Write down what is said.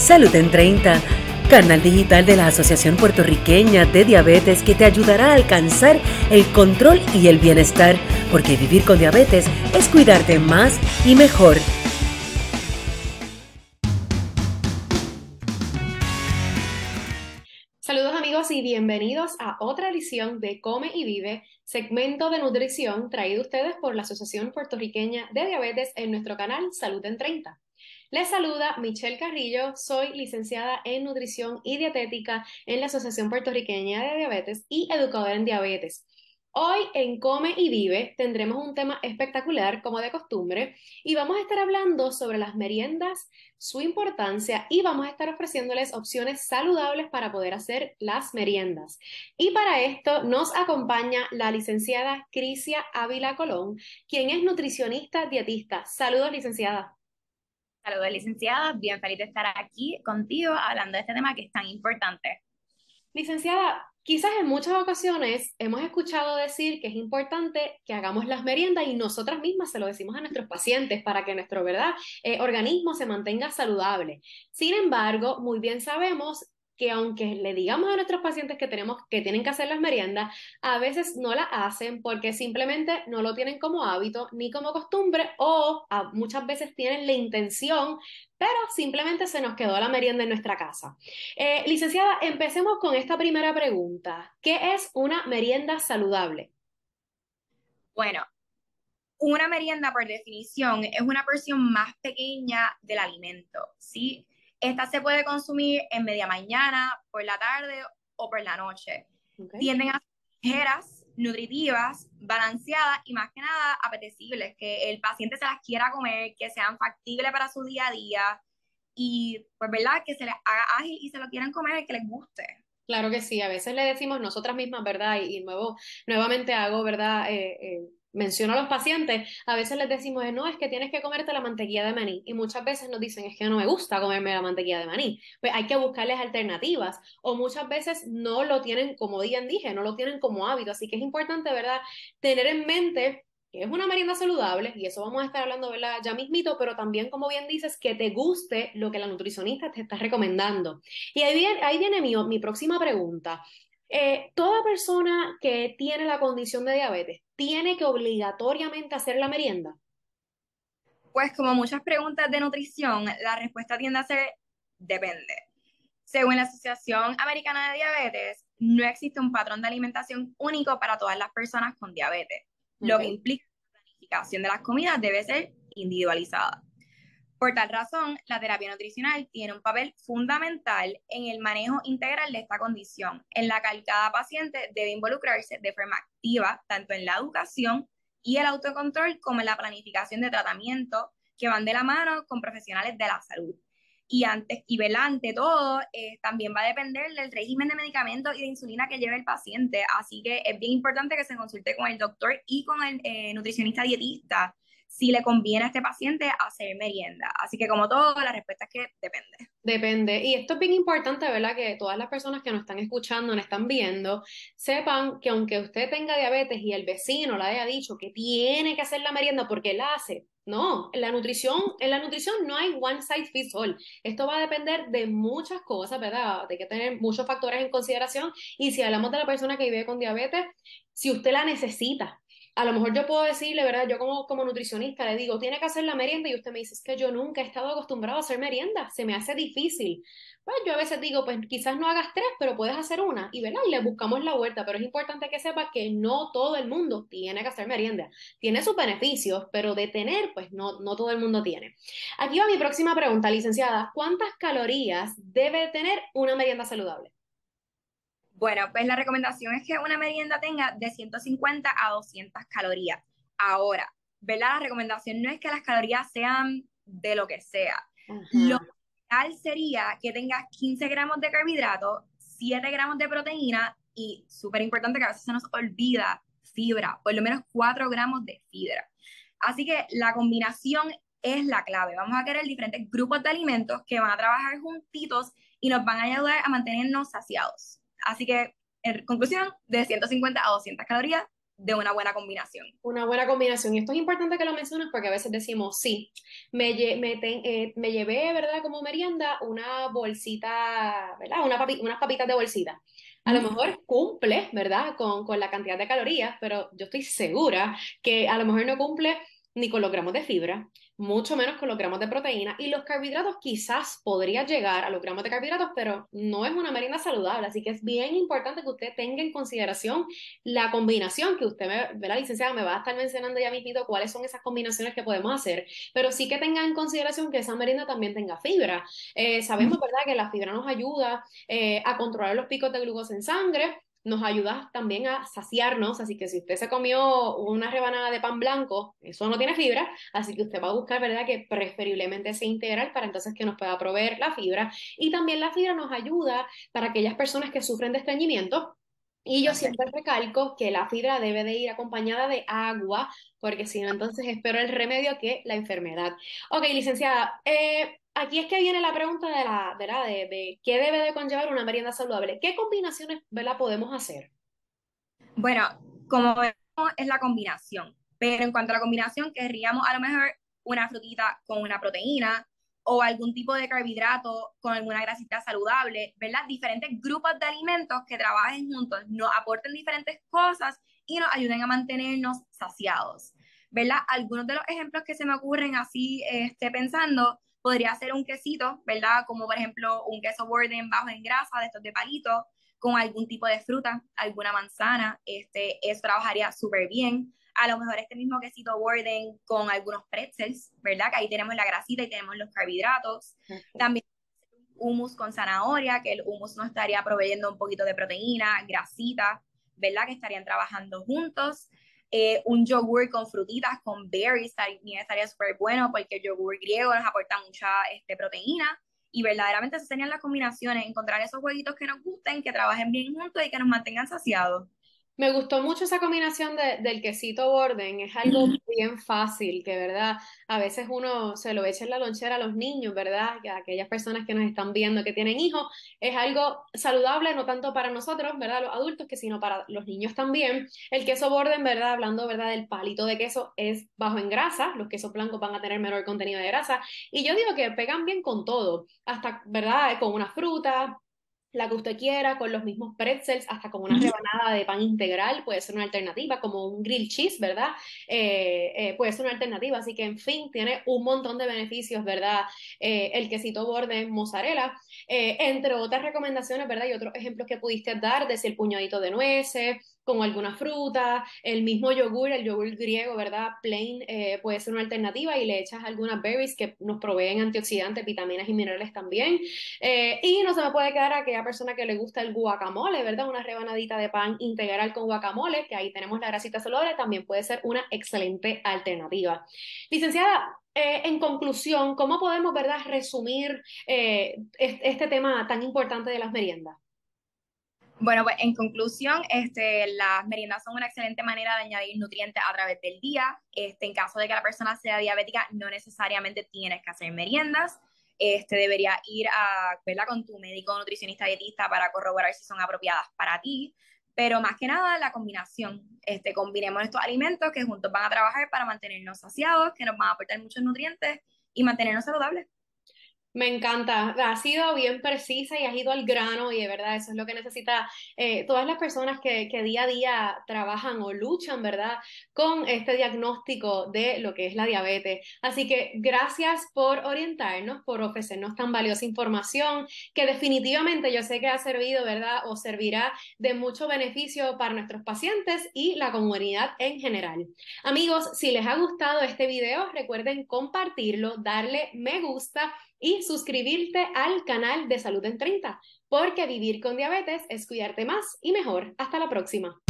Salud en 30, canal digital de la Asociación Puertorriqueña de Diabetes que te ayudará a alcanzar el control y el bienestar, porque vivir con diabetes es cuidarte más y mejor. Saludos amigos y bienvenidos a otra edición de Come y Vive, segmento de nutrición traído ustedes por la Asociación Puertorriqueña de Diabetes en nuestro canal Salud en 30. Les saluda Michelle Carrillo, soy licenciada en nutrición y dietética en la Asociación Puertorriqueña de Diabetes y educadora en diabetes. Hoy en Come y Vive tendremos un tema espectacular, como de costumbre, y vamos a estar hablando sobre las meriendas, su importancia y vamos a estar ofreciéndoles opciones saludables para poder hacer las meriendas. Y para esto nos acompaña la licenciada Crisia Ávila Colón, quien es nutricionista dietista. Saludos, licenciada. Saludos, licenciada. Bien feliz de estar aquí contigo hablando de este tema que es tan importante. Licenciada, quizás en muchas ocasiones hemos escuchado decir que es importante que hagamos las meriendas y nosotras mismas se lo decimos a nuestros pacientes para que nuestro ¿verdad? Eh, organismo se mantenga saludable. Sin embargo, muy bien sabemos que aunque le digamos a nuestros pacientes que tenemos que tienen que hacer las meriendas, a veces no la hacen porque simplemente no lo tienen como hábito ni como costumbre o muchas veces tienen la intención, pero simplemente se nos quedó la merienda en nuestra casa. Eh, licenciada, empecemos con esta primera pregunta. ¿Qué es una merienda saludable? Bueno, una merienda por definición es una porción más pequeña del alimento, ¿sí? Esta se puede consumir en media mañana, por la tarde o por la noche. Tienden a ser ligeras, nutritivas, balanceadas y más que nada apetecibles, que el paciente se las quiera comer, que sean factibles para su día a día y pues verdad que se les haga ágil y se lo quieran comer y que les guste. Claro que sí, a veces le decimos nosotras mismas, ¿verdad? Y, nuevo, nuevamente hago, ¿verdad? Eh, eh, menciono a los pacientes, a veces les decimos, no, es que tienes que comerte la mantequilla de maní. Y muchas veces nos dicen, es que no me gusta comerme la mantequilla de maní. Pues hay que buscarles alternativas. O muchas veces no lo tienen, como bien dije, no lo tienen como hábito. Así que es importante, ¿verdad?, tener en mente que es una merienda saludable, y eso vamos a estar hablando, ¿verdad? Ya mismito, pero también, como bien dices, que te guste lo que la nutricionista te está recomendando. Y ahí viene, ahí viene mi, mi próxima pregunta. Eh, toda persona que tiene la condición de diabetes tiene que obligatoriamente hacer la merienda. Pues como muchas preguntas de nutrición, la respuesta tiende a ser depende. Según la Asociación Americana de Diabetes, no existe un patrón de alimentación único para todas las personas con diabetes, lo que implica que la planificación de las comidas debe ser individualizada. Por tal razón, la terapia nutricional tiene un papel fundamental en el manejo integral de esta condición, en la que cada paciente debe involucrarse de forma activa tanto en la educación y el autocontrol como en la planificación de tratamiento que van de la mano con profesionales de la salud. Y antes y velante todo, eh, también va a depender del régimen de medicamentos y de insulina que lleve el paciente. Así que es bien importante que se consulte con el doctor y con el eh, nutricionista dietista si le conviene a este paciente hacer merienda. Así que como todo, la respuesta es que depende. Depende. Y esto es bien importante, ¿verdad? Que todas las personas que nos están escuchando, nos están viendo, sepan que aunque usted tenga diabetes y el vecino le haya dicho que tiene que hacer la merienda porque la hace, no, en la nutrición, en la nutrición no hay one size fits all. Esto va a depender de muchas cosas, ¿verdad? Hay que tener muchos factores en consideración. Y si hablamos de la persona que vive con diabetes, si usted la necesita, a lo mejor yo puedo decirle, ¿verdad? Yo como, como nutricionista le digo, tiene que hacer la merienda y usted me dice, es que yo nunca he estado acostumbrado a hacer merienda, se me hace difícil. Pues yo a veces digo, pues quizás no hagas tres, pero puedes hacer una y, ¿verdad? Le buscamos la vuelta, pero es importante que sepa que no todo el mundo tiene que hacer merienda. Tiene sus beneficios, pero de tener, pues no, no todo el mundo tiene. Aquí va mi próxima pregunta, licenciada. ¿Cuántas calorías debe tener una merienda saludable? Bueno, pues la recomendación es que una merienda tenga de 150 a 200 calorías. Ahora, ¿verdad? La recomendación no es que las calorías sean de lo que sea. Lo ideal sería que tengas 15 gramos de carbohidratos, 7 gramos de proteína y, súper importante que a veces se nos olvida, fibra, por lo menos 4 gramos de fibra. Así que la combinación es la clave. Vamos a querer diferentes grupos de alimentos que van a trabajar juntitos y nos van a ayudar a mantenernos saciados. Así que, en conclusión, de 150 a 200 calorías de una buena combinación. Una buena combinación. Y esto es importante que lo menciones porque a veces decimos, sí, me, me, eh, me llevé, ¿verdad? Como merienda una bolsita, ¿verdad? Una unas papitas de bolsita. A lo mejor cumple, ¿verdad? Con, con la cantidad de calorías, pero yo estoy segura que a lo mejor no cumple ni con los gramos de fibra, mucho menos con los gramos de proteína. Y los carbohidratos quizás podría llegar a los gramos de carbohidratos, pero no es una merienda saludable. Así que es bien importante que usted tenga en consideración la combinación que usted, me, la licenciada, me va a estar mencionando ya mismo cuáles son esas combinaciones que podemos hacer, pero sí que tenga en consideración que esa merienda también tenga fibra. Eh, sabemos, ¿verdad?, que la fibra nos ayuda eh, a controlar los picos de glucosa en sangre nos ayuda también a saciarnos, así que si usted se comió una rebanada de pan blanco, eso no tiene fibra, así que usted va a buscar, ¿verdad?, que preferiblemente sea integral para entonces que nos pueda proveer la fibra. Y también la fibra nos ayuda para aquellas personas que sufren de estreñimiento, y yo siempre recalco que la fibra debe de ir acompañada de agua, porque si no, entonces espero el remedio que la enfermedad. Ok, licenciada, eh, aquí es que viene la pregunta de, la, de, la, de, qué debe de conllevar una merienda saludable. ¿Qué combinaciones ¿verdad, podemos hacer? Bueno, como vemos, es la combinación. Pero en cuanto a la combinación, querríamos a lo mejor una frutita con una proteína o algún tipo de carbohidrato con alguna grasita saludable, ¿verdad? Diferentes grupos de alimentos que trabajen juntos, nos aporten diferentes cosas y nos ayuden a mantenernos saciados, ¿verdad? Algunos de los ejemplos que se me ocurren así, este, pensando, Podría ser un quesito, ¿verdad? Como por ejemplo un queso borden bajo en grasa, de estos de palito, con algún tipo de fruta, alguna manzana, este, eso trabajaría súper bien. A lo mejor este mismo quesito borden con algunos pretzels, ¿verdad? Que ahí tenemos la grasita y tenemos los carbohidratos. También hummus con zanahoria, que el hummus nos estaría proveyendo un poquito de proteína, grasita, ¿verdad? Que estarían trabajando juntos. Eh, un yogur con frutitas, con berries, también estaría súper bueno porque el yogur griego nos aporta mucha este, proteína y verdaderamente esas serían las combinaciones, encontrar esos jueguitos que nos gusten, que trabajen bien juntos y que nos mantengan saciados. Me gustó mucho esa combinación de, del quesito borden, es algo bien fácil, que verdad, a veces uno se lo echa en la lonchera a los niños, ¿verdad? A aquellas personas que nos están viendo que tienen hijos, es algo saludable, no tanto para nosotros, ¿verdad? Los adultos, que sino para los niños también. El queso borden, ¿verdad? Hablando, ¿verdad? Del palito de queso es bajo en grasa, los quesos blancos van a tener menor contenido de grasa, y yo digo que pegan bien con todo, hasta, ¿verdad? Con una fruta, la que usted quiera, con los mismos pretzels, hasta con una rebanada de pan integral, puede ser una alternativa, como un grill cheese, ¿verdad? Eh, eh, puede ser una alternativa, así que en fin, tiene un montón de beneficios, ¿verdad? Eh, el quesito borde mozzarella, entre otras recomendaciones, ¿verdad? Y otros ejemplos que pudiste dar, de el puñadito de nueces, con alguna fruta, el mismo yogur, el yogur griego, ¿verdad? Plain eh, puede ser una alternativa y le echas algunas berries que nos proveen antioxidantes, vitaminas y minerales también. Eh, y no se me puede quedar a aquella persona que le gusta el guacamole, ¿verdad? Una rebanadita de pan integral con guacamole, que ahí tenemos la grasita saludable, también puede ser una excelente alternativa. Licenciada, eh, en conclusión, ¿cómo podemos, verdad, resumir este tema tan importante de las meriendas? Bueno, pues en conclusión, este, las meriendas son una excelente manera de añadir nutrientes a través del día. Este, en caso de que la persona sea diabética, no necesariamente tienes que hacer meriendas. Este, debería ir a verla con tu médico, nutricionista, dietista para corroborar si son apropiadas para ti. Pero más que nada, la combinación. Este, combinemos estos alimentos que juntos van a trabajar para mantenernos saciados, que nos van a aportar muchos nutrientes y mantenernos saludables. Me encanta, ha sido bien precisa y has ido al grano y de verdad eso es lo que necesita eh, todas las personas que, que, día a día trabajan o luchan, ¿verdad? Con este diagnóstico de lo que es la diabetes. Así que gracias por orientarnos, por ofrecernos tan valiosa información que definitivamente yo sé que ha servido, ¿verdad? O servirá de mucho beneficio para nuestros pacientes y la comunidad en general. Amigos, si les ha gustado este video, recuerden compartirlo, darle me gusta y suscribirte al canal de Salud en 30, porque vivir con diabetes es cuidarte más y mejor. Hasta la próxima.